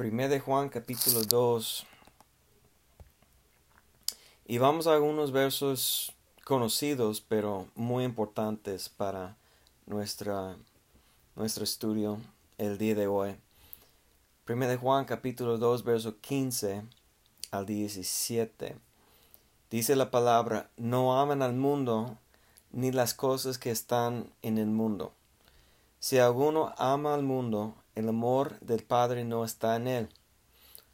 1 de Juan capítulo 2. Y vamos a algunos versos conocidos, pero muy importantes para nuestra, nuestro estudio el día de hoy. 1 de Juan capítulo 2, verso 15 al 17. Dice la palabra, no aman al mundo ni las cosas que están en el mundo. Si alguno ama al mundo, el amor del Padre no está en él,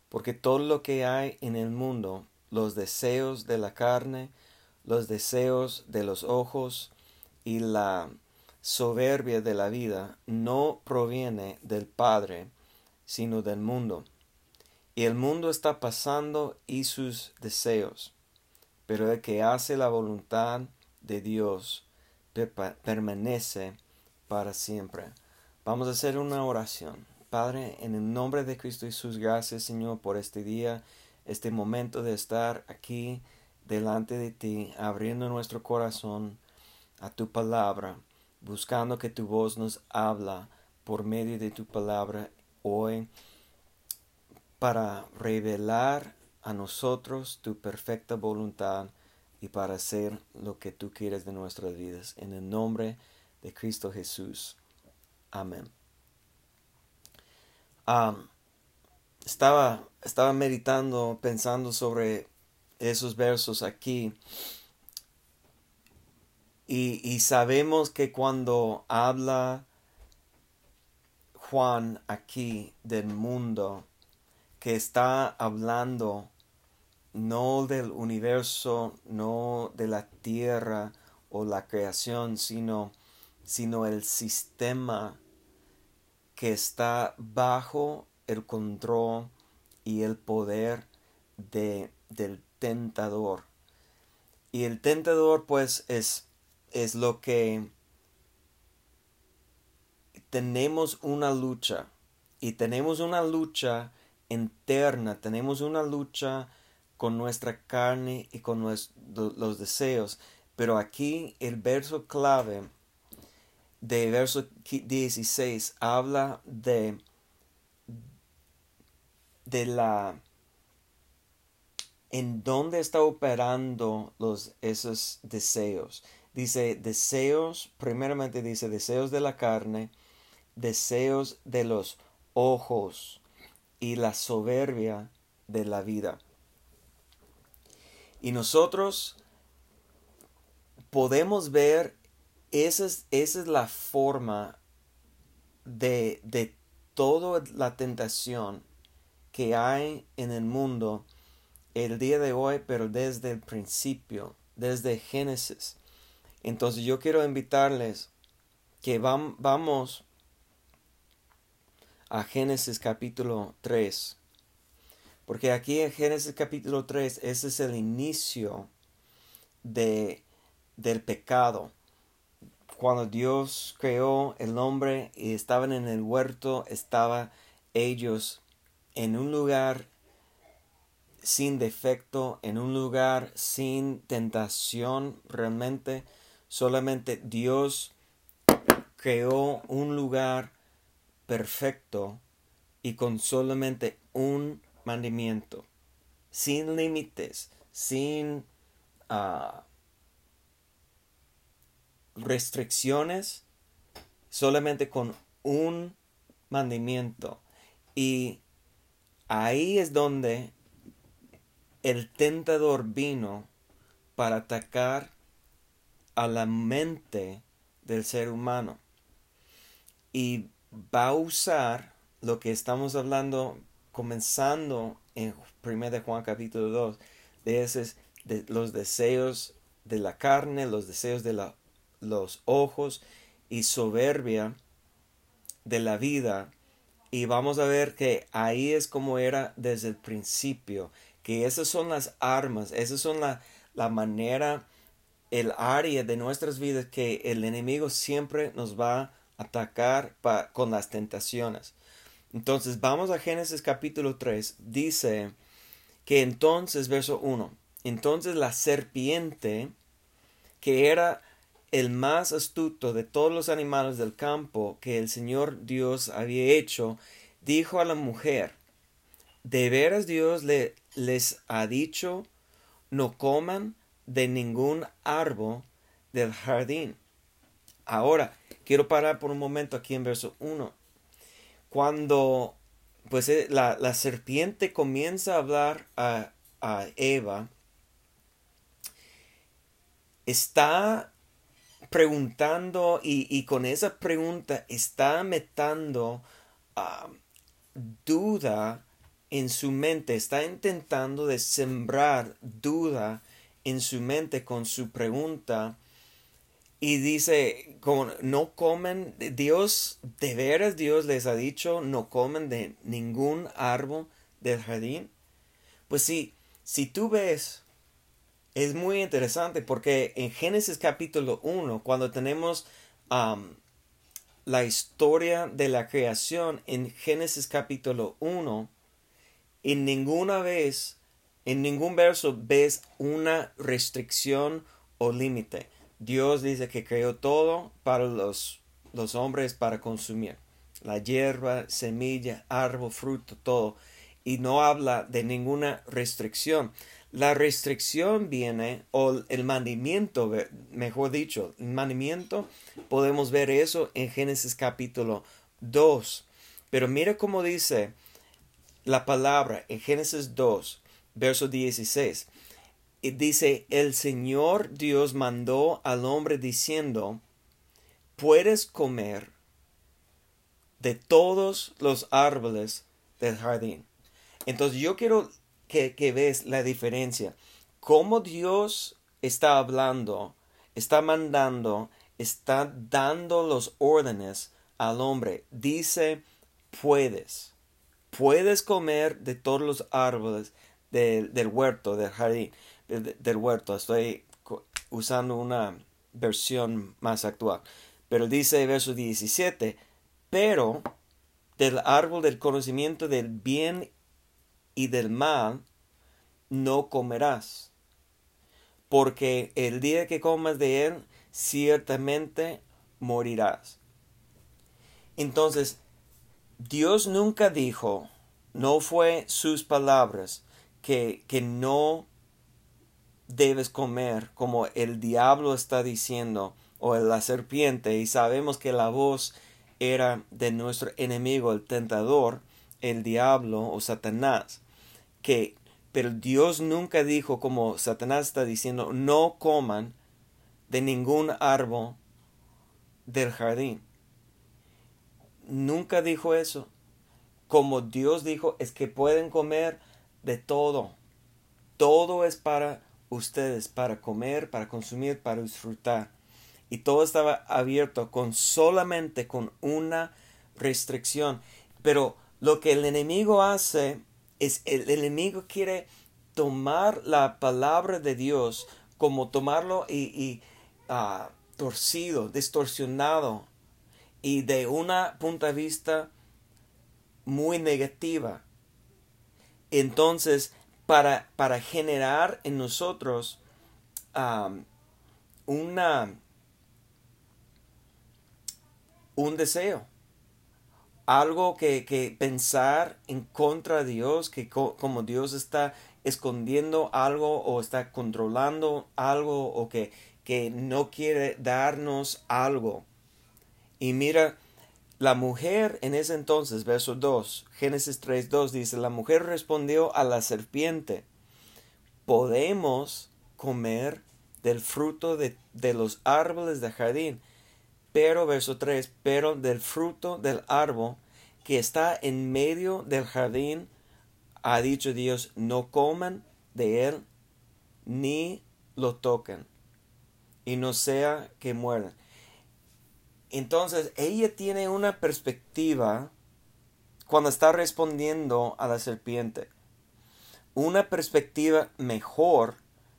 porque todo lo que hay en el mundo, los deseos de la carne, los deseos de los ojos y la soberbia de la vida, no proviene del Padre, sino del mundo. Y el mundo está pasando y sus deseos, pero el que hace la voluntad de Dios permanece para siempre. Vamos a hacer una oración. Padre, en el nombre de Cristo Jesús, gracias Señor por este día, este momento de estar aquí delante de ti, abriendo nuestro corazón a tu palabra, buscando que tu voz nos habla por medio de tu palabra hoy para revelar a nosotros tu perfecta voluntad y para hacer lo que tú quieres de nuestras vidas. En el nombre de Cristo Jesús. Amén. estaba, estaba meditando, pensando sobre esos versos aquí. Y, y, sabemos que cuando habla Juan aquí del mundo, que está hablando no del universo, no de la tierra o la creación, sino, sino el sistema que está bajo el control y el poder de, del tentador. Y el tentador pues es, es lo que tenemos una lucha y tenemos una lucha interna, tenemos una lucha con nuestra carne y con los deseos. Pero aquí el verso clave de verso 16 habla de, de la en dónde está operando los esos deseos. Dice deseos, primeramente dice deseos de la carne, deseos de los ojos y la soberbia de la vida. Y nosotros podemos ver esa es, la forma de, de toda la tentación que hay en el mundo el día de hoy, pero desde el principio, desde Génesis. Entonces yo quiero invitarles que vamos a Génesis capítulo 3. Porque aquí en Génesis capítulo 3, ese es el inicio de, del pecado cuando Dios creó el hombre y estaban en el huerto, estaban ellos en un lugar sin defecto, en un lugar sin tentación realmente. Solamente Dios creó un lugar perfecto y con solamente un mandamiento, sin límites, sin ah, restricciones solamente con un mandamiento. Y ahí es donde el tentador vino para atacar a la mente del ser humano. Y va a usar lo que estamos hablando comenzando en 1 de Juan capítulo 2, de, esos, de los deseos de la carne, los deseos de la los ojos y soberbia de la vida. Y vamos a ver que ahí es como era desde el principio, que esas son las armas, esas son la, la manera, el área de nuestras vidas que el enemigo siempre nos va a atacar con las tentaciones. Entonces vamos a Génesis capítulo 3, dice que entonces, verso 1, entonces la serpiente, que era el más astuto de todos los animales del campo que el Señor Dios había hecho, dijo a la mujer, de veras Dios le, les ha dicho, no coman de ningún árbol del jardín. Ahora, quiero parar por un momento aquí en verso 1. Cuando pues eh, la, la serpiente comienza a hablar a, a Eva, está preguntando y, con esa pregunta está metiendo ah, duda en su mente, está intentando de sembrar duda en su mente con su pregunta y dice, como no comen, Dios, de veras Dios les ha dicho, no comen de ningún árbol del jardín. Pues sí, si tú ves es muy interesante porque en Génesis capítulo 1, cuando tenemos la historia de la creación en Génesis capítulo 1, en ninguna vez, en ningún verso ves una restricción o límite. Dios dice que creó todo para los, los hombres para consumir. La hierba, semilla, árbol, fruto, todo. Y no habla de ninguna restricción. La restricción viene, o el mandamiento, mejor dicho, el mandamiento, podemos ver eso en Génesis capítulo 2. Pero mira cómo dice la palabra en Génesis 2, verso 16. Y dice, el Señor Dios mandó al hombre diciendo, puedes comer de todos los árboles del jardín. Entonces yo quiero que, ves la diferencia. Cómo Dios está hablando, está mandando, está dando los órdenes al hombre. Dice, puedes. Puedes comer de todos los árboles del, huerto, del jardín, del, huerto. Estoy usando una versión más actual. Pero dice verso 17, pero del árbol del conocimiento del bien y del mal no comerás, porque el día que comas de él, ciertamente morirás. Entonces, Dios nunca dijo, no fue sus palabras, que, que no debes comer como el diablo está diciendo o la serpiente y sabemos que la voz era de nuestro enemigo el tentador el diablo o satanás que, pero Dios nunca dijo como Satanás está diciendo, no coman de ningún árbol del jardín. Nunca dijo eso. Como Dios dijo, es que pueden comer de todo. Todo es para ustedes, para comer, para consumir, para disfrutar. Y todo estaba abierto con solamente con una restricción. Pero lo que el enemigo hace es el, enemigo quiere tomar la palabra de Dios como tomarlo y, ah, torcido, distorsionado y de una punta de vista muy negativa. Entonces, para, para generar en nosotros una, un deseo algo que, que, pensar en contra de Dios, que como Dios está escondiendo algo o está controlando algo o que, que no quiere darnos algo. Y mira, la mujer en ese entonces, verso 2, Génesis 3, 2 dice, la mujer respondió a la serpiente, podemos comer del fruto de, de los árboles del jardín, pero, verso 3, pero del fruto del árbol que está en medio del jardín, ha dicho Dios, no coman de él ni lo toquen, y no sea que mueran. Entonces, ella tiene una perspectiva cuando está respondiendo a la serpiente. Una perspectiva mejor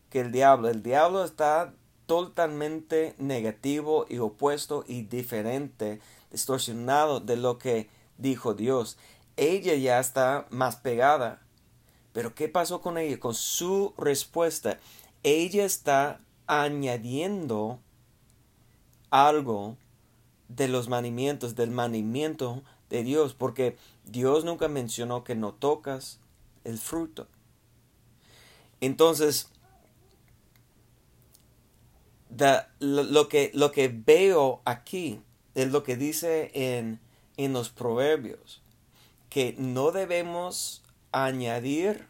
que el diablo. El diablo está totalmente negativo y opuesto y diferente, distorsionado de lo que dijo Dios. Ella ya está más pegada. Pero ¿qué pasó con ella? Con su respuesta. Ella está añadiendo algo de los manimientos, del manimiento de Dios, porque Dios nunca mencionó que no tocas, el fruto. Entonces, lo, que, lo que veo aquí es lo que dice en, en los proverbios, que no debemos añadir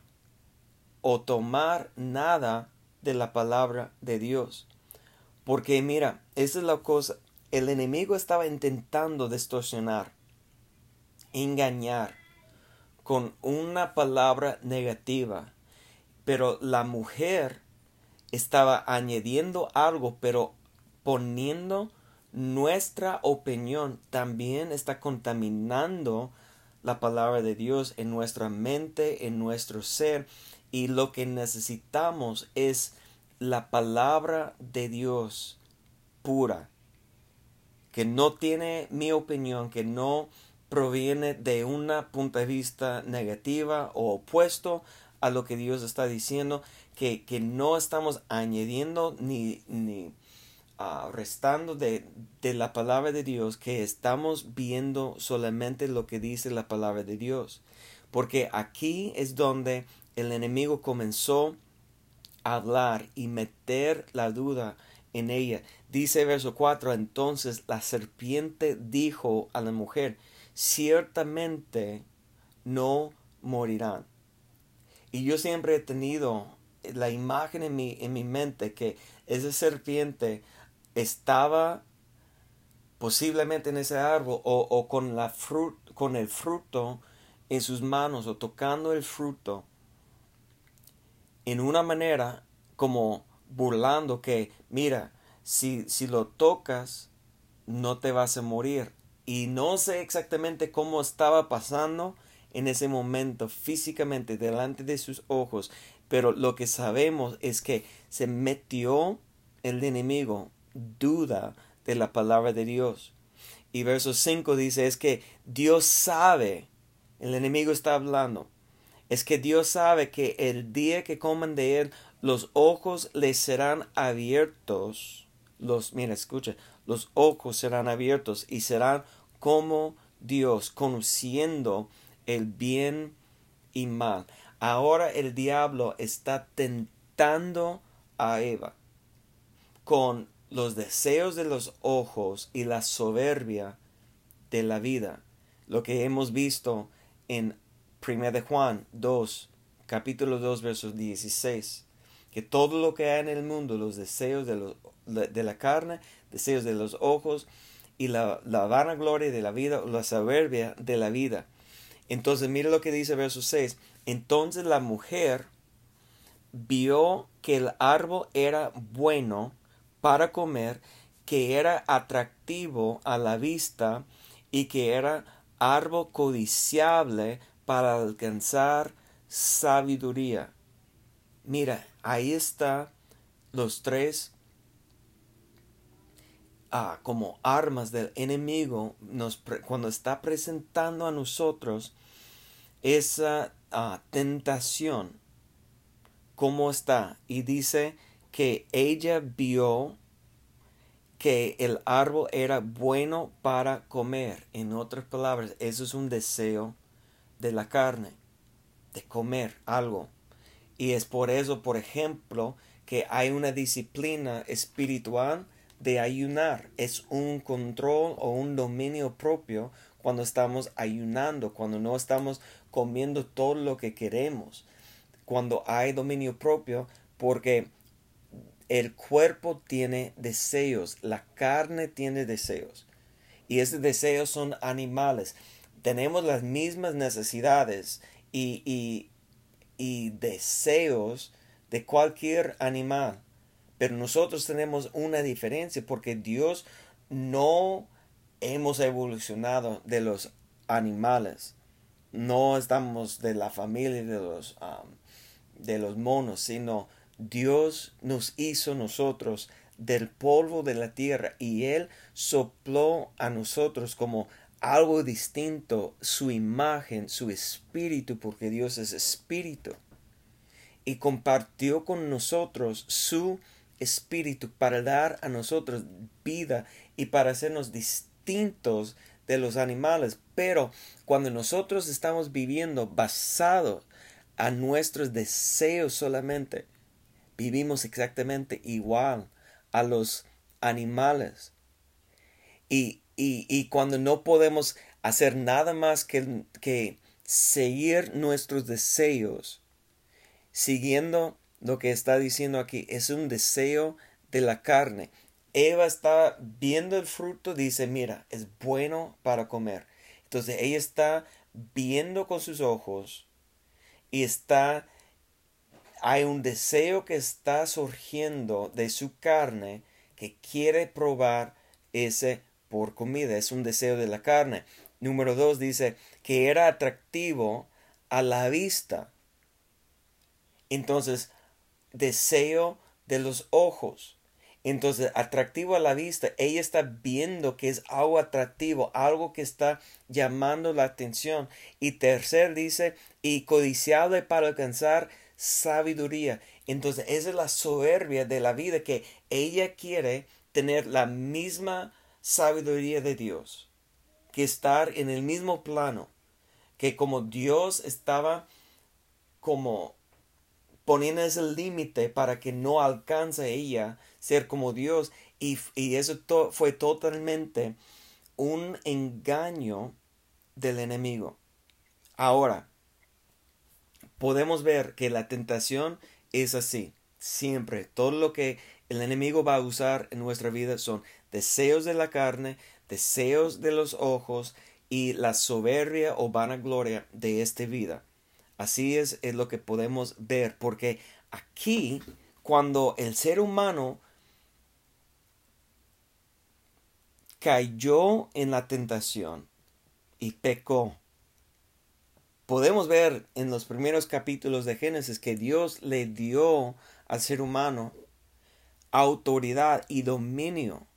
o tomar nada de la palabra de Dios. Porque mira, esa es la cosa, el enemigo estaba intentando distorsionar, engañar con una palabra negativa, pero la mujer estaba añadiendo algo, pero poniendo nuestra opinión también está contaminando la palabra de Dios en nuestra mente, en nuestro ser, y lo que necesitamos es la palabra de Dios pura, que no tiene mi opinión, que no proviene de una punto de vista negativa o opuesto a lo que Dios está diciendo, que, que no estamos añadiendo ni, ni uh, restando de, de la palabra de Dios, que estamos viendo solamente lo que dice la palabra de Dios. Porque aquí es donde el enemigo comenzó a hablar y meter la duda en ella. Dice verso 4, entonces la serpiente dijo a la mujer, ciertamente no morirán. Y yo siempre he tenido la imagen en mi, en mi mente que esa serpiente estaba posiblemente en ese árbol o, con, la con el fruto en sus manos o tocando el fruto en una manera como burlando que mira si, si lo tocas no te vas a morir y no sé exactamente cómo estaba pasando en ese momento físicamente delante de sus ojos pero lo que sabemos es que se metió el enemigo duda de la palabra de Dios. Y verso 5 dice es que Dios sabe, el enemigo está hablando, es que Dios sabe que el día que coman de él, los ojos les serán abiertos. Los, mira, escucha, los ojos serán abiertos y serán como Dios, conociendo el bien y mal. Ahora el diablo está tentando a Eva con los deseos de los ojos y la soberbia de la vida. Lo que hemos visto en 1 de Juan 2, capítulo 2, versos 16. Que todo lo que hay en el mundo, los deseos de, los, de la carne, deseos de los ojos y la, la vanagloria de la vida, la soberbia de la vida. Entonces, mire lo que dice verso 6. Entonces la mujer vio que el árbol era bueno para comer, que era atractivo a la vista y que era árbol codiciable para alcanzar sabiduría. Mira, ahí está los tres ah, como armas del enemigo cuando está presentando a nosotros esa ah, tentación. ¿Cómo está? Y dice que ella vio que el árbol era bueno para comer. En otras palabras, eso es un deseo de la carne, de comer algo. Y es por eso, por ejemplo, que hay una disciplina espiritual de ayunar. Es un control o un dominio propio cuando estamos ayunando, cuando no estamos comiendo todo lo que queremos, cuando hay dominio propio, porque el cuerpo tiene deseos, la carne tiene deseos. Y esos deseos son animales. Tenemos las mismas necesidades y, y, y deseos de cualquier animal. Pero nosotros tenemos una diferencia porque Dios no hemos evolucionado de los animales. No estamos de la familia de los, de los monos, sino Dios nos hizo nosotros del polvo de la tierra y Él sopló a nosotros como algo distinto su imagen, su espíritu, porque Dios es espíritu. Y compartió con nosotros su espíritu para dar a nosotros vida y para hacernos distintos de los animales. Pero cuando nosotros estamos viviendo basados a nuestros deseos solamente. Vivimos exactamente igual a los animales. Y, y, cuando no podemos hacer nada más que, que seguir nuestros deseos, siguiendo lo que está diciendo aquí, es un deseo de la carne. Eva está viendo el fruto, dice, mira, es bueno para comer. Entonces ella está viendo con sus ojos y está, hay un deseo que está surgiendo de su carne que quiere probar ese por comida, es un deseo de la carne. Número dos dice que era atractivo a la vista. Entonces, deseo de los ojos. Entonces, atractivo a la vista, ella está viendo que es algo atractivo, algo que está llamando la atención. Y tercer dice, y codiciable para alcanzar sabiduría. Entonces, esa es la soberbia de la vida que ella quiere tener la misma sabiduría de Dios, que estar en el mismo plano, que como Dios estaba como poniendo ese límite para que no alcance ella ser como Dios y, eso fue totalmente un engaño del enemigo. Ahora, podemos ver que la tentación es así, siempre. Todo lo que el enemigo va a usar en nuestra vida son deseos de la carne, deseos de los ojos y la soberbia o vanagloria de esta vida. Así es, es lo que podemos ver, porque aquí, cuando el ser humano cayó en la tentación y pecó. Podemos ver en los primeros capítulos de Génesis que Dios le dio al ser humano autoridad y dominio.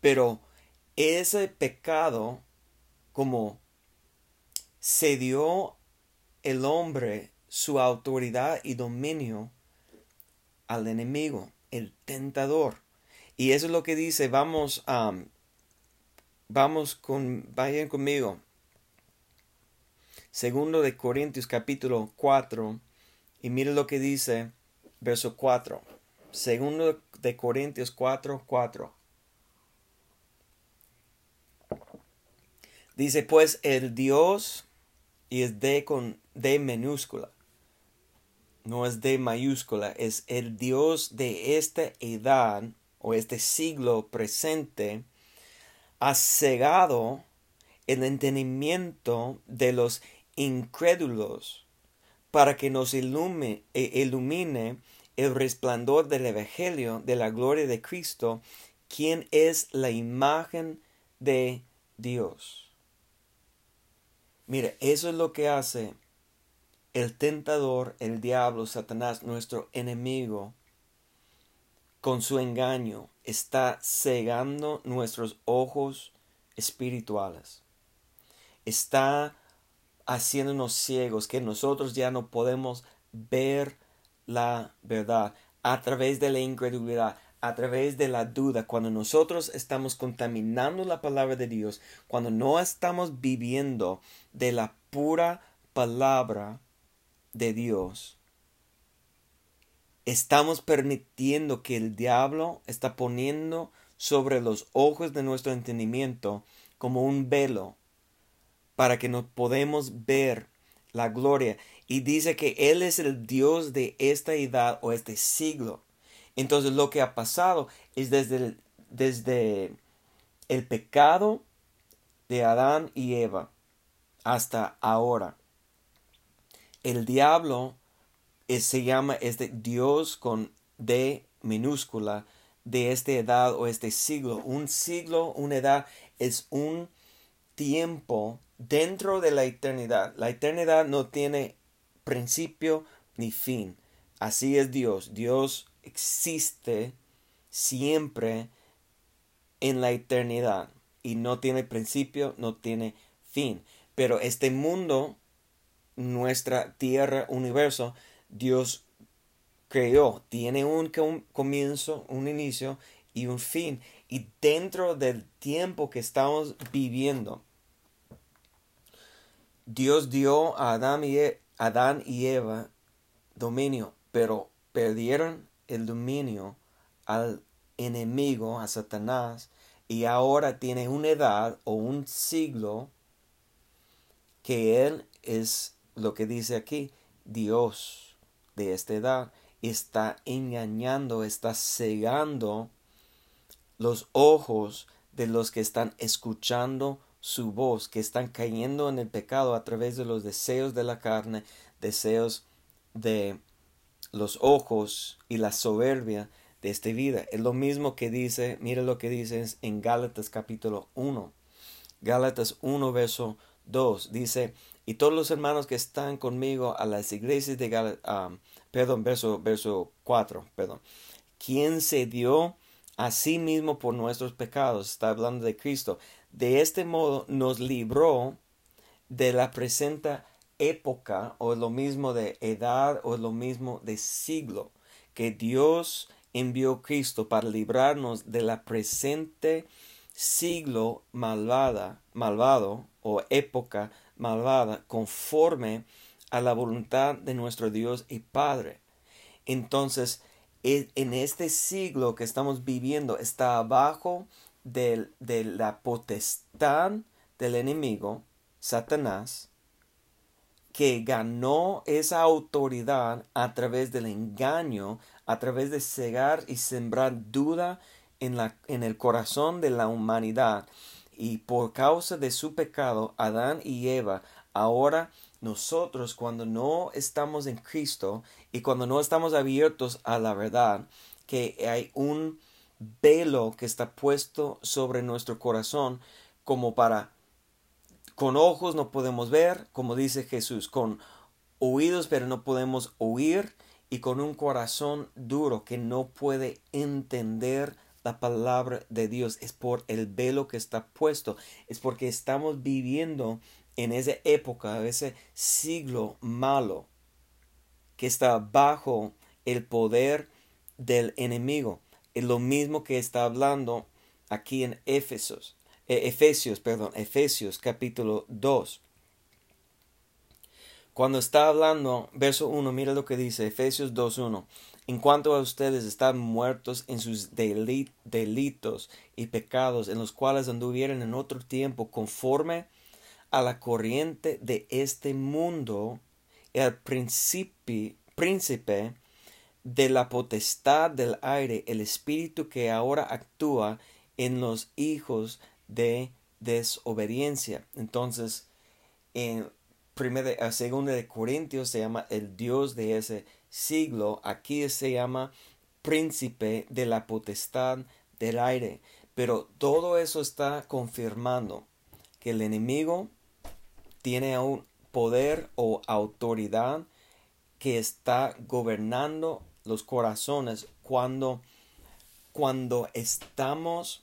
Pero ese pecado, como se dio el hombre su autoridad y dominio al enemigo, el tentador. Y eso es lo que dice, vamos a Vamos con, vayan conmigo. Segundo de Corintios capítulo 4 y mire lo que dice verso 4. Segundo de Corintios 4, 4. Dice pues el Dios y es de con de minúscula. No es de mayúscula, es el Dios de esta edad o este siglo presente ha cegado el entendimiento de los incrédulos para que nos ilumine, ilumine el resplandor del Evangelio de la gloria de Cristo, quien es la imagen de Dios. Mire, eso es lo que hace el tentador, el diablo, Satanás, nuestro enemigo, con su engaño está cegando nuestros ojos espirituales. Está haciéndonos ciegos que nosotros ya no podemos ver la verdad a través de la incredulidad, a través de la duda, cuando nosotros estamos contaminando la palabra de Dios, cuando no estamos viviendo de la pura palabra de Dios, estamos permitiendo que el diablo está poniendo sobre los ojos de nuestro entendimiento como un velo para que no podemos ver la gloria. Y dice que él es el dios de esta edad o este siglo. Entonces lo que ha pasado es desde el, desde el pecado de Adán y Eva hasta ahora. El diablo se llama este Dios con D minúscula de esta edad o este siglo. Un siglo, una edad es un tiempo dentro de la eternidad. La eternidad no tiene principio ni fin. Así es Dios. Dios existe siempre en la eternidad y no tiene principio, no tiene fin. Pero este mundo, nuestra tierra, universo, Dios creó, tiene un comienzo, un inicio y un fin. Y dentro del tiempo que estamos viviendo, Dios dio a Adán y, e, Adán y Eva dominio, pero perdieron el dominio al enemigo, a Satanás, y ahora tiene una edad o un siglo que él es lo que dice aquí, Dios de esta edad, está engañando, está cegando los ojos de los que están escuchando su voz, que están cayendo en el pecado a través de los deseos de la carne, deseos de los ojos y la soberbia de esta vida. Es lo mismo que dice, mire lo que dice en Gálatas capítulo 1. Gálatas 1 verso 2 dice, y todos los hermanos que están conmigo a las iglesias de ah, perdón, verso, verso 4, perdón, quien se dio a sí mismo por nuestros pecados, está hablando de Cristo, de este modo nos libró de la presente época o lo mismo de edad o lo mismo de siglo que Dios envió Cristo para librarnos de la presente siglo malvada, malvado o época malvada conforme a la voluntad de nuestro Dios y Padre. Entonces, en este siglo que estamos viviendo está abajo de la potestad del enemigo, Satanás, que ganó esa autoridad a través del engaño, a través de cegar y sembrar duda en, la, en el corazón de la humanidad. Y por causa de su pecado, Adán y Eva, ahora nosotros cuando no estamos en Cristo y cuando no estamos abiertos a la verdad, que hay un velo que está puesto sobre nuestro corazón como para con ojos no podemos ver, como dice Jesús, con oídos pero no podemos oír y con un corazón duro que no puede entender la palabra de Dios. Es por el velo que está puesto, es porque estamos viviendo en esa época, ese siglo malo que está bajo el poder del enemigo. Es lo mismo que está hablando aquí en Éfesos. Eh, Efesios, perdón, Efesios capítulo 2. Cuando está hablando, verso 1, mira lo que dice, Efesios 2.1. En cuanto a ustedes están muertos en sus delitos y pecados, en los cuales anduvieron en otro tiempo conforme a la corriente de este mundo, el príncipe de la potestad del aire, el espíritu que ahora actúa en los hijos de desobediencia. Entonces, en primera, segunda de Corintios se llama el Dios de ese siglo. Aquí se llama príncipe de la potestad del aire. Pero todo eso está confirmando que el enemigo tiene un poder o autoridad que está gobernando los corazones cuando cuando estamos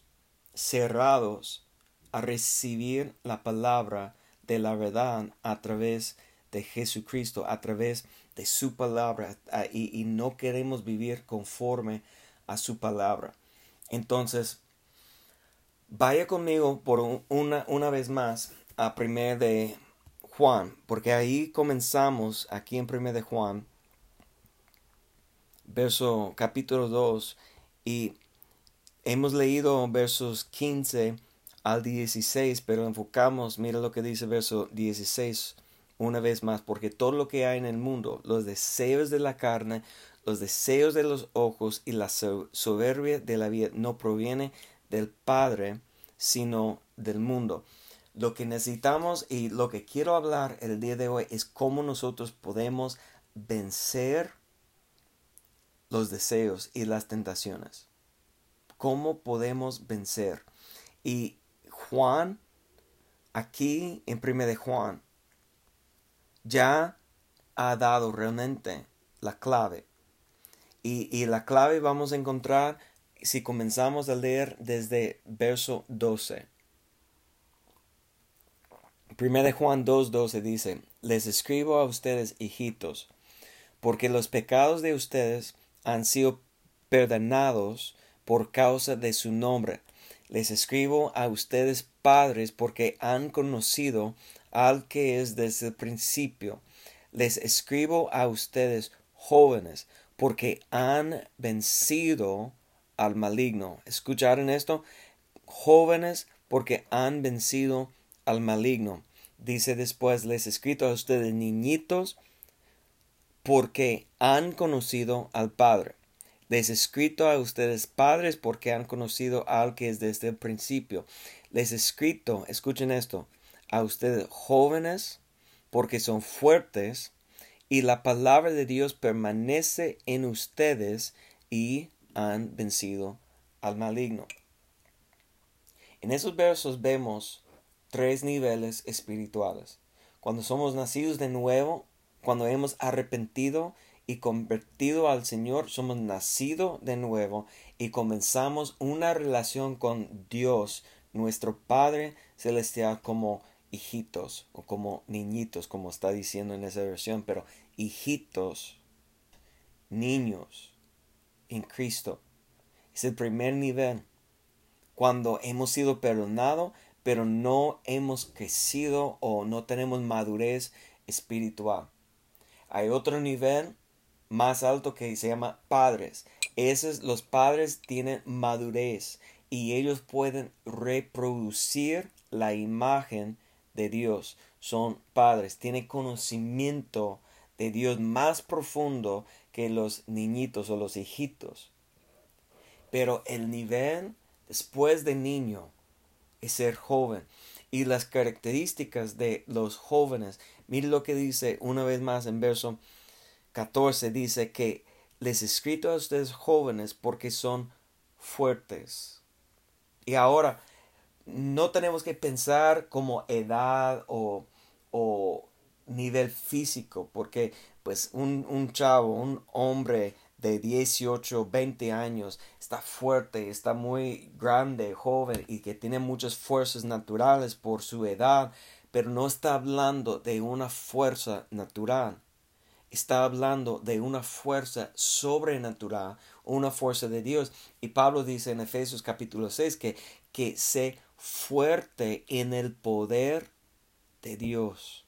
cerrados a recibir la palabra de la verdad a través de Jesucristo, a través de su palabra, y, no queremos vivir conforme a su palabra. Entonces, vaya conmigo por una, una vez más a primer de Juan, porque ahí comenzamos aquí en primer de Juan, verso capítulo 2, y Hemos leído versos 15 al 16, pero enfocamos, mira lo que dice verso 16 una vez más, porque todo lo que hay en el mundo, los deseos de la carne, los deseos de los ojos y la soberbia de la vida no proviene del Padre, sino del mundo. Lo que necesitamos y lo que quiero hablar el día de hoy es cómo nosotros podemos vencer los deseos y las tentaciones cómo podemos vencer. Y Juan, aquí en 1 de Juan, ya ha dado realmente la clave. Y, y, la clave vamos a encontrar si comenzamos a leer desde verso 12. 1 de Juan 2.12 dice, les escribo a ustedes, hijitos, porque los pecados de ustedes han sido perdonados por causa de su nombre. Les escribo a ustedes padres porque han conocido al que es desde el principio. les escribo a ustedes jóvenes, porque han vencido al maligno. ¿Escucharon esto? Jóvenes, porque han vencido al maligno. Dice después, les escrito a ustedes niñitos, porque han conocido al Padre. Les escrito a ustedes padres porque han conocido al que es desde el principio. Les escrito, escuchen esto, a ustedes jóvenes porque son fuertes y la palabra de Dios permanece en ustedes y han vencido al maligno. En esos versos vemos tres niveles espirituales. Cuando somos nacidos de nuevo, cuando hemos arrepentido y convertido al Señor, somos nacidos de nuevo y comenzamos una relación con Dios, nuestro Padre Celestial, como hijitos o como niñitos, como está diciendo en esa versión, pero hijitos, niños en Cristo. Es el primer nivel. Cuando hemos sido perdonados, pero no hemos crecido o no tenemos madurez espiritual. Hay otro nivel más alto que se llama padres. Esos los padres tienen madurez y ellos pueden reproducir la imagen de Dios. Son padres, tienen conocimiento de Dios más profundo que los niñitos o los hijitos. Pero el nivel después de niño es ser joven. Y las características de los jóvenes Mire lo que dice una vez más en verso 14. Dice que les escrito a ustedes jóvenes porque son fuertes. Y ahora, no tenemos que pensar como edad o, o nivel físico, porque pues un, un chavo, un hombre de 18, 20 años, está fuerte, está muy grande, joven y que tiene muchas fuerzas naturales por su edad, pero no está hablando de una fuerza natural. Está hablando de una fuerza sobrenatural, una fuerza de Dios. Y Pablo dice en Efesios capítulo 6 que, que sé fuerte en el poder de Dios.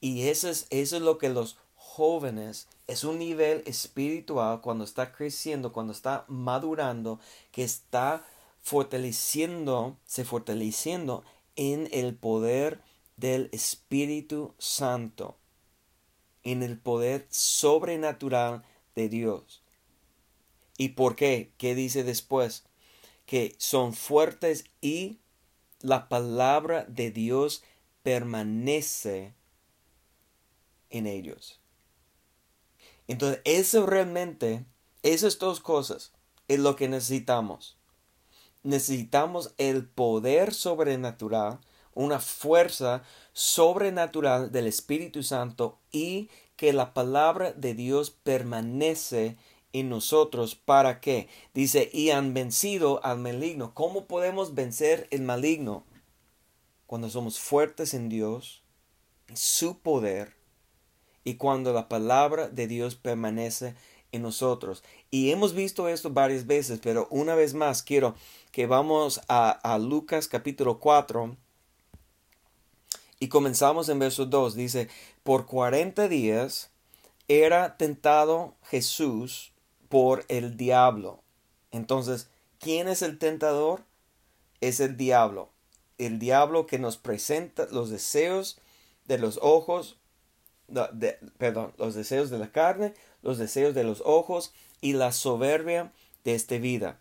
Y eso es, eso es lo que los jóvenes, es un nivel espiritual cuando está creciendo, cuando está madurando, que está fortaleciendo, se fortaleciendo en el poder del Espíritu Santo, en el poder sobrenatural de Dios. ¿Y por qué? ¿Qué dice después? Que son fuertes y la palabra de Dios permanece en ellos. Entonces, eso realmente, esas dos cosas es lo que necesitamos necesitamos el poder sobrenatural, una fuerza sobrenatural del Espíritu Santo y que la palabra de Dios permanece en nosotros. ¿Para qué? Dice, y han vencido al maligno. ¿Cómo podemos vencer el maligno? Cuando somos fuertes en Dios, su poder, y cuando la palabra de Dios permanece en nosotros. Y hemos visto esto varias veces, pero una vez más quiero que vamos a, Lucas capítulo 4 y comenzamos en verso 2. Dice, por 40 días era tentado Jesús por el diablo. Entonces, ¿quién es el tentador? Es el diablo. El diablo que nos presenta los deseos de los ojos, perdón, los deseos de la carne, los deseos de los ojos y la soberbia de esta vida.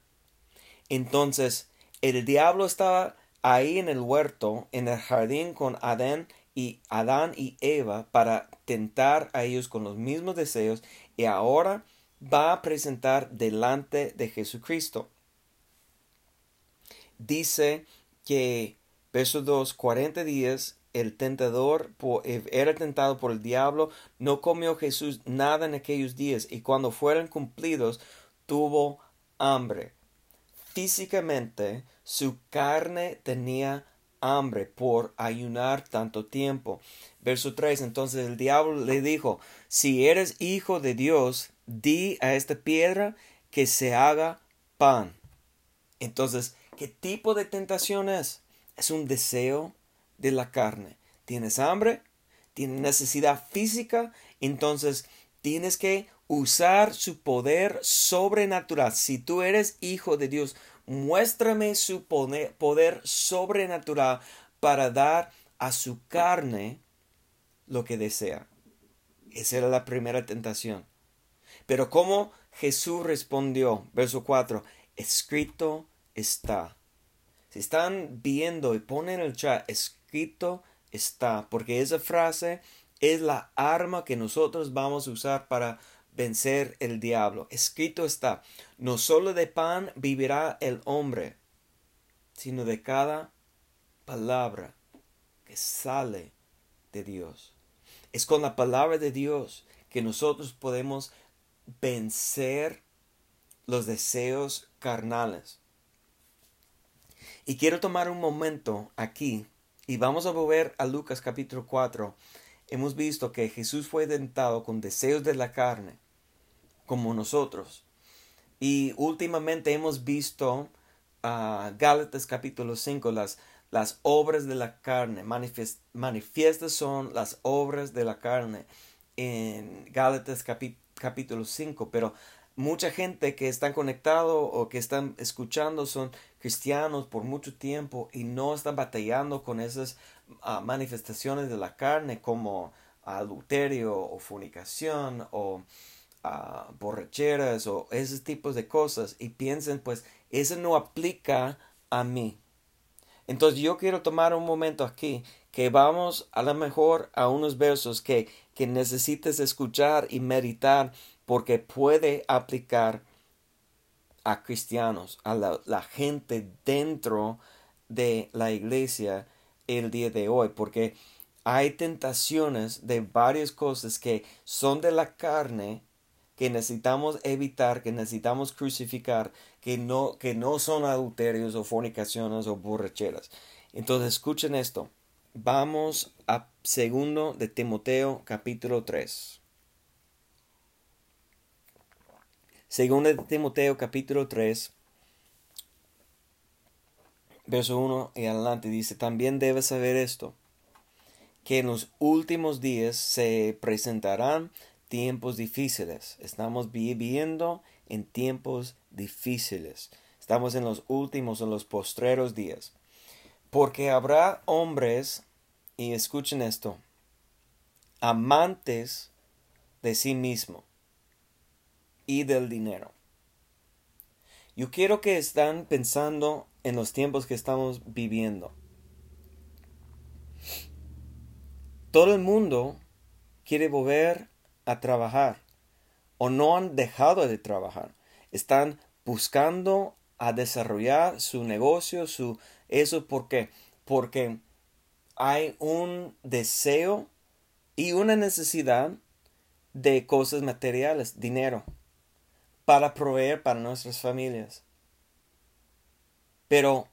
Entonces, el diablo estaba ahí en el huerto, en el jardín con Adán y Adán y Eva para tentar a ellos con los mismos deseos y ahora va a presentar delante de Jesucristo. Dice que, verso 2, 40 días el tentador eh, era tentado por el diablo, no comió Jesús nada en aquellos días y cuando fueron cumplidos tuvo hambre. Físicamente su carne tenía hambre por ayunar tanto tiempo. Verso 3. Entonces el diablo le dijo, si eres hijo de Dios, di a esta piedra que se haga pan. Entonces, ¿qué tipo de tentación es? Es un deseo de la carne. Tienes hambre, tiene necesidad física, entonces tienes que usar su poder sobrenatural. Si tú eres hijo de Dios, muéstrame su poder sobrenatural para dar a su carne lo que desea. Esa era la primera tentación. Pero ¿cómo Jesús respondió? Verso 4. Escrito está. Si están viendo y ponen en el chat, escrito está. Porque esa frase es la arma que nosotros vamos a usar para vencer el diablo. Escrito está. No solo de pan vivirá el hombre, sino de cada palabra que sale de Dios. Es con la palabra de Dios que nosotros podemos vencer los deseos carnales. Y quiero tomar un momento aquí y vamos a volver a Lucas capítulo 4. Hemos visto que Jesús fue tentado con deseos de la carne, como nosotros. Y últimamente hemos visto a Gálatas capítulo 5, las las obras de la carne, manifiestas son las obras de la carne en Gálatas capítulo 5, pero mucha gente que están conectado o que están escuchando son cristianos por mucho tiempo y no están batallando con esas ah, manifestaciones de la carne como adulterio o fornicación o uh, borracheras o esos tipos de cosas y piensen pues eso no aplica a mí. Entonces yo quiero tomar un momento aquí que vamos a lo mejor a unos versos que, que necesites escuchar y meditar porque puede aplicar a cristianos, a la, la gente dentro de la iglesia el día de hoy, porque hay tentaciones de varias cosas que son de la carne que necesitamos evitar, que necesitamos crucificar, que no, que no son adulterios o fornicaciones o borracheras. Entonces escuchen esto. Vamos a segundo de Timoteo capítulo 3. Segundo de Timoteo capítulo 3 verso 1 y adelante dice, también debes saber esto, que en los últimos días se presentarán tiempos difíciles. Estamos viviendo en tiempos difíciles. Estamos en los últimos, en los postreros días. Porque habrá hombres, y escuchen esto, amantes de sí mismo y del dinero. Yo quiero que están pensando en los tiempos que estamos viviendo. Todo el mundo quiere volver a trabajar o no han dejado de trabajar. Están buscando a desarrollar su negocio, su eso ¿por qué? Porque hay un deseo y una necesidad de cosas materiales, dinero, para proveer para nuestras familias. Pero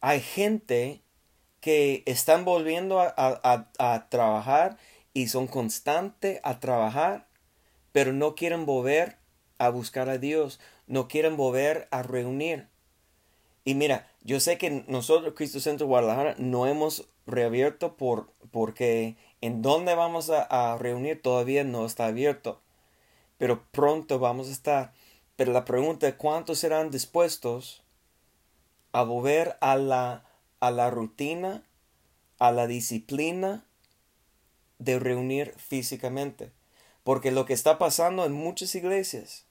hay gente que están volviendo a, a trabajar y son constantes a trabajar, pero no quieren volver a buscar a Dios, no quieren volver a reunir. Y mira, yo sé que nosotros, Cristo Centro Guadalajara, no hemos reabierto por, porque en donde vamos a, a reunir todavía no está abierto. Pero pronto vamos a estar. Pero la pregunta es cuántos serán dispuestos a volver a la, a la rutina, a la disciplina, de reunir físicamente. Porque lo que está pasando en muchas iglesias,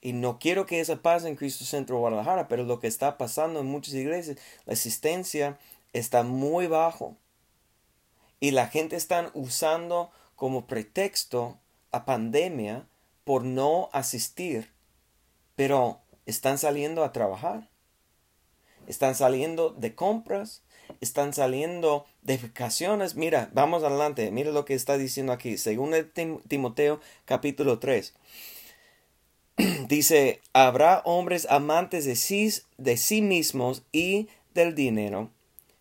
y no quiero que eso pase en Cristo Centro Guadalajara, pero lo que está pasando en muchas iglesias, la asistencia está muy bajo. Y la gente está usando como pretexto a pandemia por no asistir, pero están saliendo a trabajar. Están saliendo de compras, están saliendo de vacaciones. Mira, vamos adelante. Mira lo que está diciendo aquí. Según Timoteo capítulo 3. Dice, habrá hombres amantes de sí, de sí mismos y del dinero.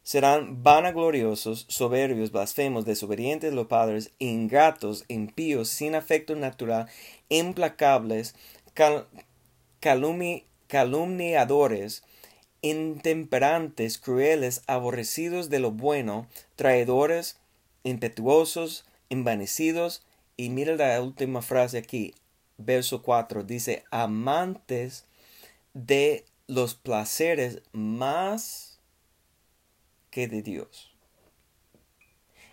Serán vanagloriosos, soberbios, blasfemos, desobedientes los padres, ingratos, impíos, sin afecto natural, implacables, calumniadores, intemperantes, crueles, aborrecidos de lo bueno, traidores, impetuosos, envanecidos. Y mira la última frase aquí, verso 4, dice, amantes de los placeres más que de Dios.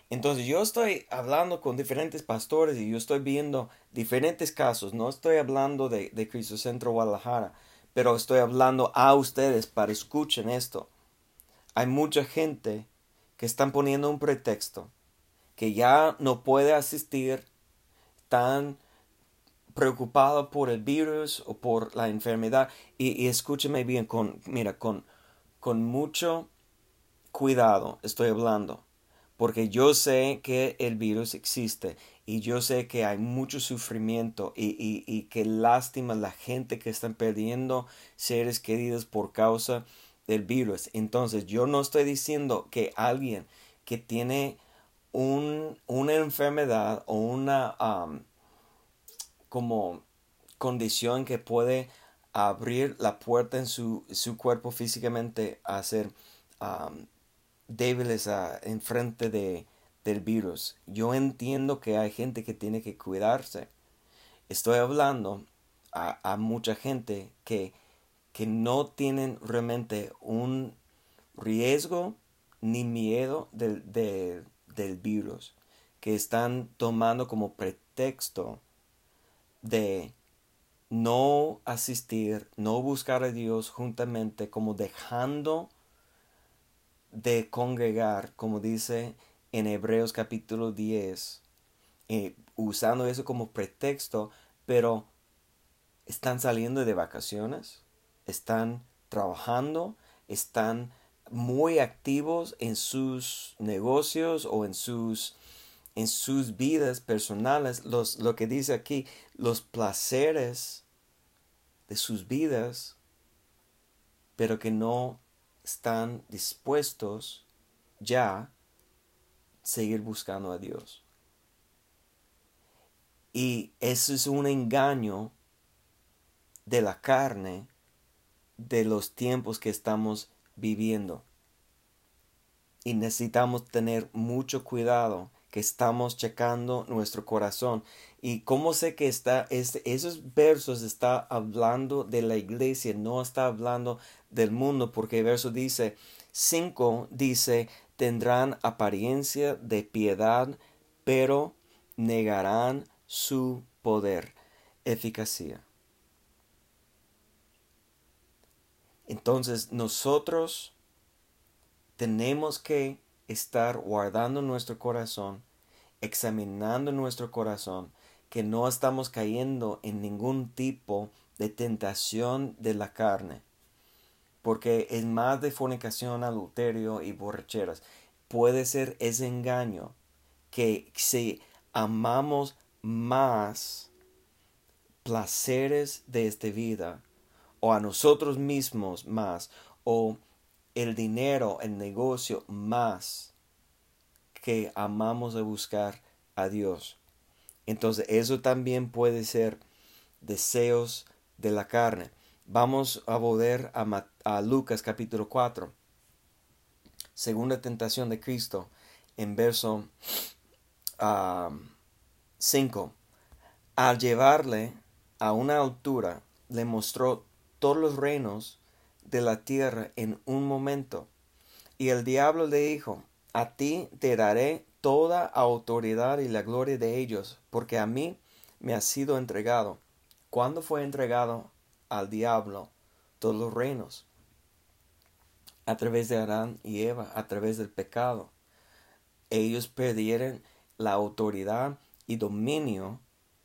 Entonces yo estoy hablando con diferentes pastores y yo estoy viendo diferentes casos. No estoy hablando de, de Cristo Centro Guadalajara, pero estoy hablando a ustedes para escuchen esto. Hay mucha gente que están poniendo un pretexto que ya no puede asistir, tan preocupado por el virus o por la enfermedad. Y, escúcheme bien, con, mira, con, con mucho cuidado estoy hablando, porque yo sé que el virus existe y yo sé que hay mucho sufrimiento y, y, que lástima la gente que están perdiendo seres queridos por causa del virus. Entonces yo no estoy diciendo que alguien que tiene un, una enfermedad o una como condición que puede abrir la puerta en su, su cuerpo físicamente a ser débiles en frente de, del virus. Yo entiendo que hay gente que tiene que cuidarse. Estoy hablando a, a mucha gente que, que no tienen realmente un riesgo ni miedo del, del virus, que están tomando como pretexto de no asistir, no buscar a Dios juntamente, como dejando de congregar, como dice en Hebreos capítulo 10, eh, usando eso como pretexto, pero están saliendo de vacaciones, están trabajando, están muy activos en sus negocios o en sus en sus vidas personales, los, lo que dice aquí, los placeres de sus vidas, pero que no están dispuestos ya seguir buscando a Dios. Y eso es un engaño de la carne de los tiempos que estamos viviendo. Y necesitamos tener mucho cuidado que estamos checando nuestro corazón. Y cómo sé que está, esos versos está hablando de la iglesia, no está hablando del mundo, porque el verso dice, 5 dice, tendrán apariencia de piedad, pero negarán su poder, eficacia. Entonces nosotros tenemos que estar guardando nuestro corazón, examinando nuestro corazón, que no estamos cayendo en ningún tipo de tentación de la carne, porque es más de fornicación, adulterio y borracheras. Puede ser ese engaño que si amamos más placeres de esta vida, o a nosotros mismos más, o el dinero, el negocio más que amamos de buscar a Dios. Entonces eso también puede ser deseos de la carne. Vamos a volver a, Lucas capítulo 4. Segunda tentación de Cristo en verso 5. Al llevarle a una altura, le mostró todos los reinos de la tierra en un momento. Y el diablo le dijo, a ti te daré toda autoridad y la gloria de ellos, porque a mí me ha sido entregado. ¿Cuándo fue entregado al diablo todos los reinos? A través de Adán y Eva, a través del pecado. Ellos perdieron la autoridad y dominio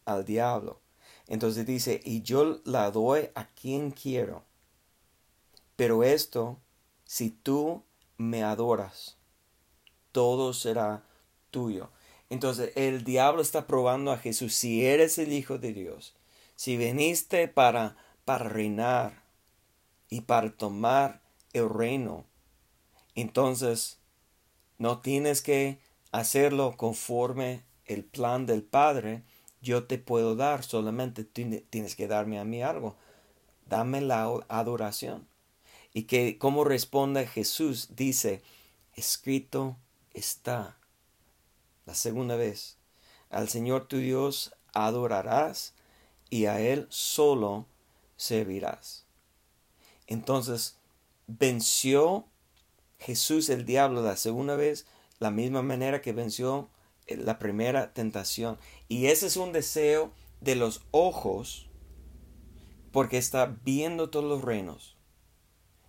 al diablo. Entonces dice, y yo la doy a quien quiero pero esto, si tú me adoras, todo será tuyo. Entonces el diablo está probando a Jesús. Si eres el Hijo de Dios, si viniste para, para reinar y para tomar el reino, entonces no tienes que hacerlo conforme el plan del Padre. Yo te puedo dar, solamente tienes que darme a mí algo. Dame la adoración. Y que cómo responde Jesús dice, escrito está. la segunda vez. Al Señor tu Dios adorarás y a Él solo servirás. Entonces, venció Jesús el diablo la segunda vez, la misma manera que venció la primera tentación. Y ese es un deseo de los ojos, porque está viendo todos los reinos.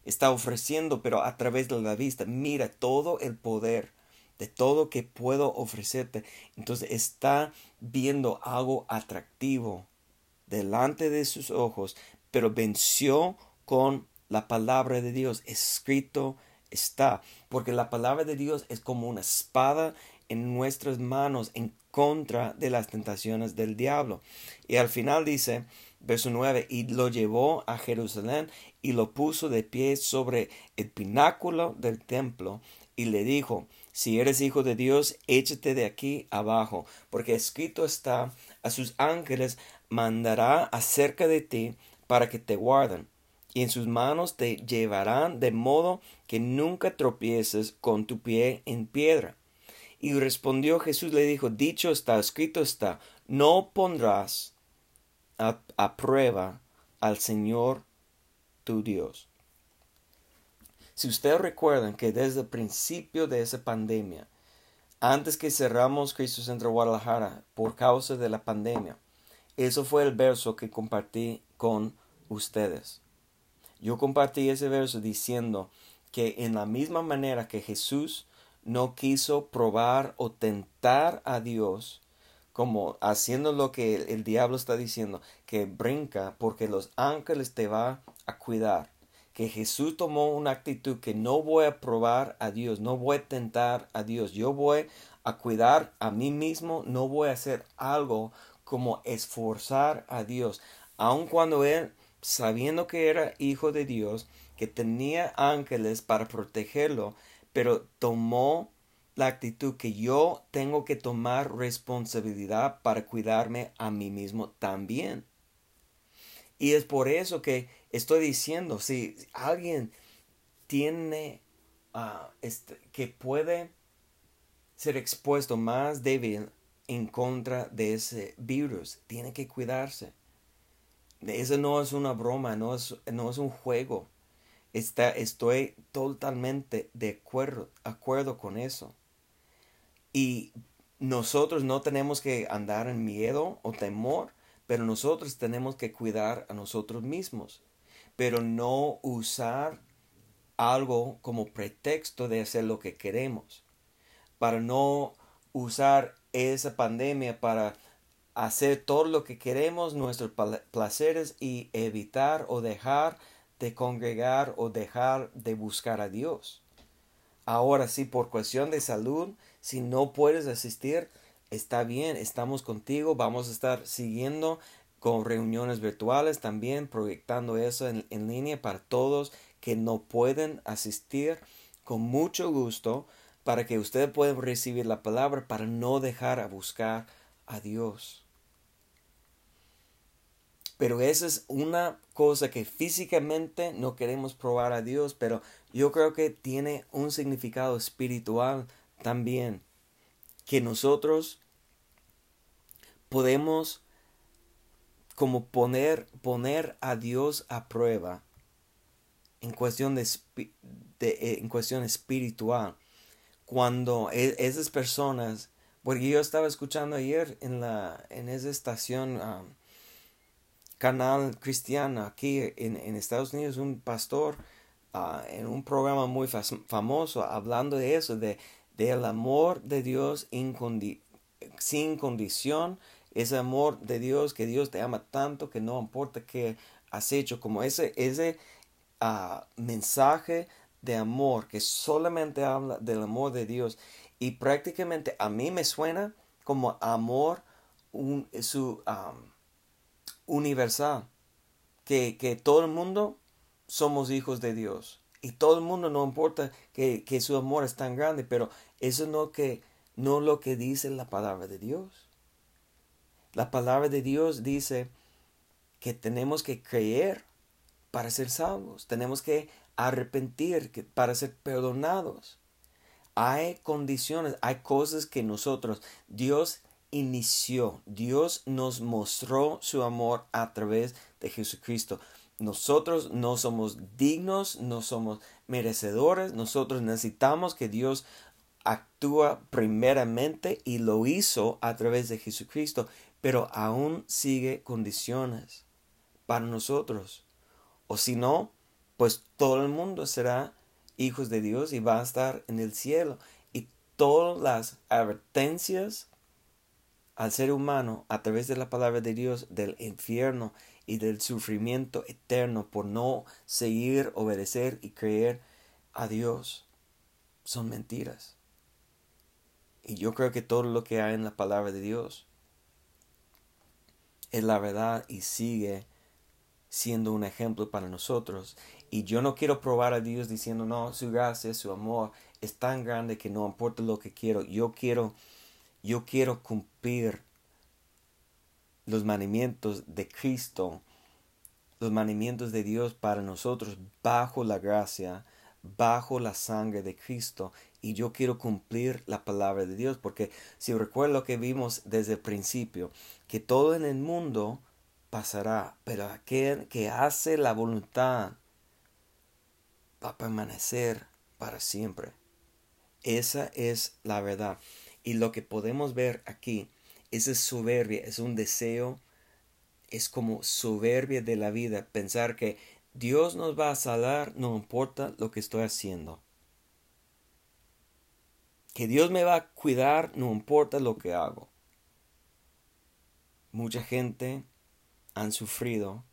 Está ofreciendo, pero a través de la vista, mira todo el poder de todo que puedo ofrecerte. Entonces está viendo algo atractivo delante de sus ojos, pero venció con la palabra de Dios. Escrito está, porque la palabra de Dios es como una espada en nuestras manos en contra de las tentaciones del diablo. Y al final dice, verso 9, y lo llevó a Jerusalén y lo puso de pie sobre el pináculo del templo y le dijo, si eres hijo de Dios, échate de aquí abajo, porque escrito está, a sus ángeles mandará acerca de ti para que te guarden, y en sus manos te llevarán de modo que nunca tropieces con tu pie en piedra. Y respondió Jesús le dijo, dicho está, escrito está, no pondrás a, prueba al Señor tu Dios. Si ustedes recuerdan que desde el principio de esa pandemia, antes que cerramos Cristo Centro Guadalajara por causa de la pandemia, eso fue el verso que compartí con ustedes. Yo compartí ese verso diciendo que en la misma manera que Jesús no quiso probar o tentar a Dios, como haciendo lo que el, diablo está diciendo, que brinca porque los ángeles te va a cuidar. Que Jesús tomó una actitud que no voy a probar a Dios, no voy a tentar a Dios, yo voy a cuidar a mí mismo, no voy a hacer algo como esforzar a Dios, aun cuando él, sabiendo que era hijo de Dios, que tenía ángeles para protegerlo, pero tomó la actitud que yo tengo que tomar responsabilidad para cuidarme a mí mismo también. Y es por eso que estoy diciendo, si alguien tiene uh, este, que puede ser expuesto más débil en contra de ese virus, tiene que cuidarse. Eso no es una broma, no es, no es un juego. Está, estoy totalmente de acuerdo, acuerdo con eso. Y nosotros no tenemos que andar en miedo o temor, pero nosotros tenemos que cuidar a nosotros mismos, pero no usar algo como pretexto de hacer lo que queremos, para no usar esa pandemia para hacer todo lo que queremos, nuestros placeres y evitar o dejar de congregar o dejar de buscar a Dios. Ahora sí, por cuestión de salud, si no puedes asistir, está bien, estamos contigo, vamos a estar siguiendo con reuniones virtuales también, proyectando eso en, en línea para todos que no pueden asistir con mucho gusto para que ustedes puedan recibir la palabra para no dejar a buscar a Dios. Pero esa es una cosa que físicamente no queremos probar a Dios, pero yo creo que tiene un significado espiritual también, que nosotros podemos como poner, poner a Dios a prueba en cuestión, de, de, en cuestión espiritual. Cuando e, esas personas, porque yo estaba escuchando ayer en, la, en esa estación canal cristiano aquí en, en, Estados Unidos, un pastor uh, en un programa muy famoso hablando de eso, de del amor de Dios sin condición, ese amor de Dios que Dios te ama tanto que no importa qué has hecho, como ese, ese uh, mensaje de amor que solamente habla del amor de Dios y prácticamente a mí me suena como amor un, su, universal, que, que, todo el mundo somos hijos de Dios. Y todo el mundo no importa que, que su amor es tan grande, pero eso no que no lo que dice la palabra de Dios. La palabra de Dios dice que tenemos que creer para ser salvos, tenemos que arrepentir para ser perdonados. hay condiciones, hay cosas que nosotros, Dios inició, Dios nos mostró su amor a través de Jesucristo. Nosotros no somos dignos, no somos merecedores, nosotros necesitamos que Dios actúa primeramente y lo hizo a través de Jesucristo, pero aún sigue condiciones para nosotros. O si no, pues todo el mundo será hijos de Dios y va a estar en el cielo. Y todas las advertencias al ser humano a través de la palabra de Dios del infierno y del sufrimiento eterno por no seguir, obedecer y creer a Dios son mentiras. Y yo creo que todo lo que hay en la palabra de Dios es la verdad y sigue siendo un ejemplo para nosotros. Y yo no quiero probar a Dios diciendo, no, su gracia, su amor es tan grande que no importa lo que quiero. Yo quiero, yo quiero cumplir los mandamientos de Cristo, los mandamientos de Dios para nosotros bajo la gracia, bajo la sangre de Cristo. Y yo quiero cumplir la palabra de Dios, porque si recuerdo lo que vimos desde el principio, que todo en el mundo pasará, pero aquel que hace la voluntad va a permanecer para siempre. Esa es la verdad. Y lo que podemos ver aquí esa soberbia, es un deseo, es como soberbia de la vida, pensar que Dios nos va a salvar, no importa lo que estoy haciendo. Que Dios me va a cuidar, no importa lo que hago. Mucha gente han sufrido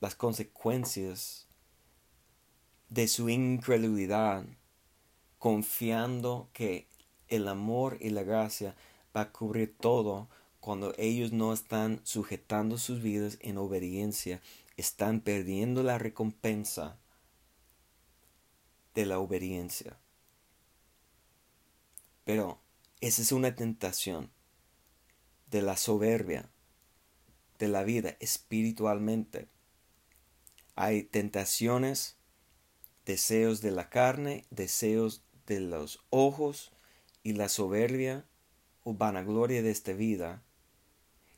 las consecuencias de su incredulidad, confiando que el amor y la gracia va a cubrir todo cuando ellos no están sujetando sus vidas en obediencia, están perdiendo la recompensa de la obediencia. Pero esa es una tentación de la soberbia de la vida espiritualmente. Hay tentaciones, deseos de la carne, deseos de los ojos y la soberbia o vanagloria de esta vida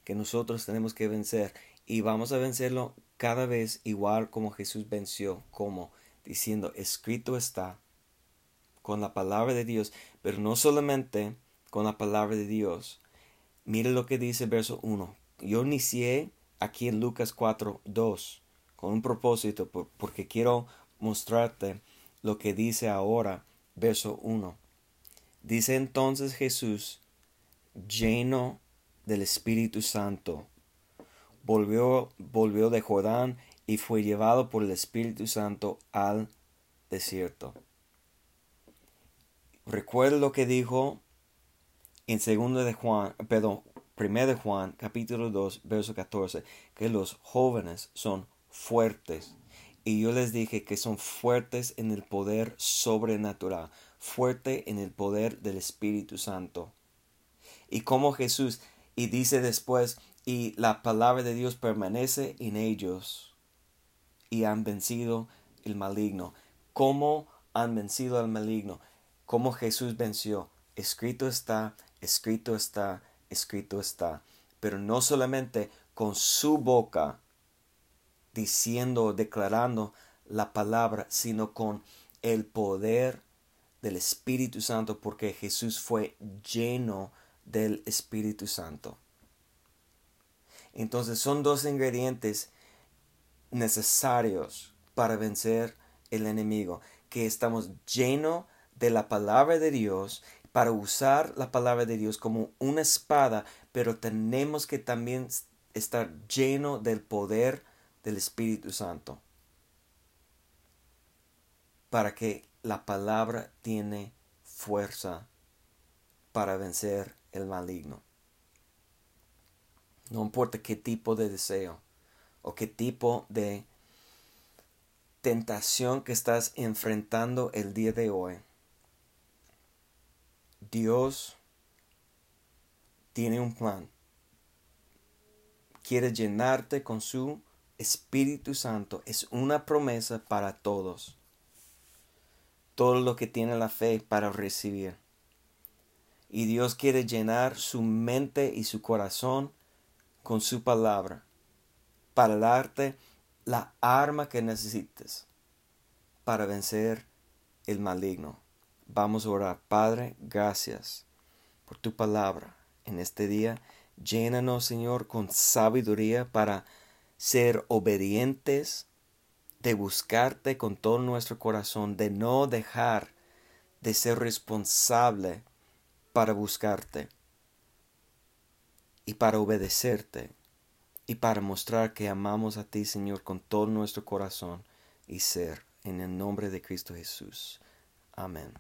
que nosotros tenemos que vencer y vamos a vencerlo cada vez igual como Jesús venció, como diciendo, escrito está, con la palabra de Dios, pero no solamente con la palabra de Dios. Mire lo que dice el verso 1. Yo inicié aquí en Lucas 4, 2, con un propósito, porque quiero mostrarte lo que dice ahora, verso 1. Dice entonces Jesús, lleno del Espíritu Santo. Volvió, volvió de Jordán y fue llevado por el Espíritu Santo al desierto. Recuerda lo que dijo en segundo de Juan, perdón, primero de Juan, capítulo 2, verso 14, que los jóvenes son fuertes. Y yo les dije que son fuertes en el poder sobrenatural, fuerte en el poder del Espíritu Santo y como Jesús, y dice después, y la palabra de Dios permanece en ellos, y han vencido el maligno. ¿Cómo han vencido al maligno? ¿Cómo Jesús venció? Escrito está, escrito está, escrito está. Pero no solamente con su boca diciendo, declarando la palabra, sino con el poder del Espíritu Santo, porque Jesús fue lleno del Espíritu Santo. Entonces son dos ingredientes necesarios para vencer el enemigo, que estamos llenos de la palabra de Dios para usar la palabra de Dios como una espada, pero tenemos que también estar lleno del poder del Espíritu Santo para que la palabra tiene fuerza para vencer el maligno. No importa qué tipo de deseo o qué tipo de tentación que estás enfrentando el día de hoy. Dios tiene un plan. Quiere llenarte con su Espíritu Santo. Es una promesa para todos. todo lo que tiene la fe para recibir. Y Dios quiere llenar su mente y su corazón con su palabra para darte la arma que necesites para vencer el maligno. Vamos a orar. Padre, gracias por tu palabra en este día. Llénanos, Señor, con sabiduría para ser obedientes, de buscarte con todo nuestro corazón, de no dejar de ser responsable para buscarte y para obedecerte y para mostrar que amamos a ti, Señor, con todo nuestro corazón y ser, en el nombre de Cristo Jesús. Amén.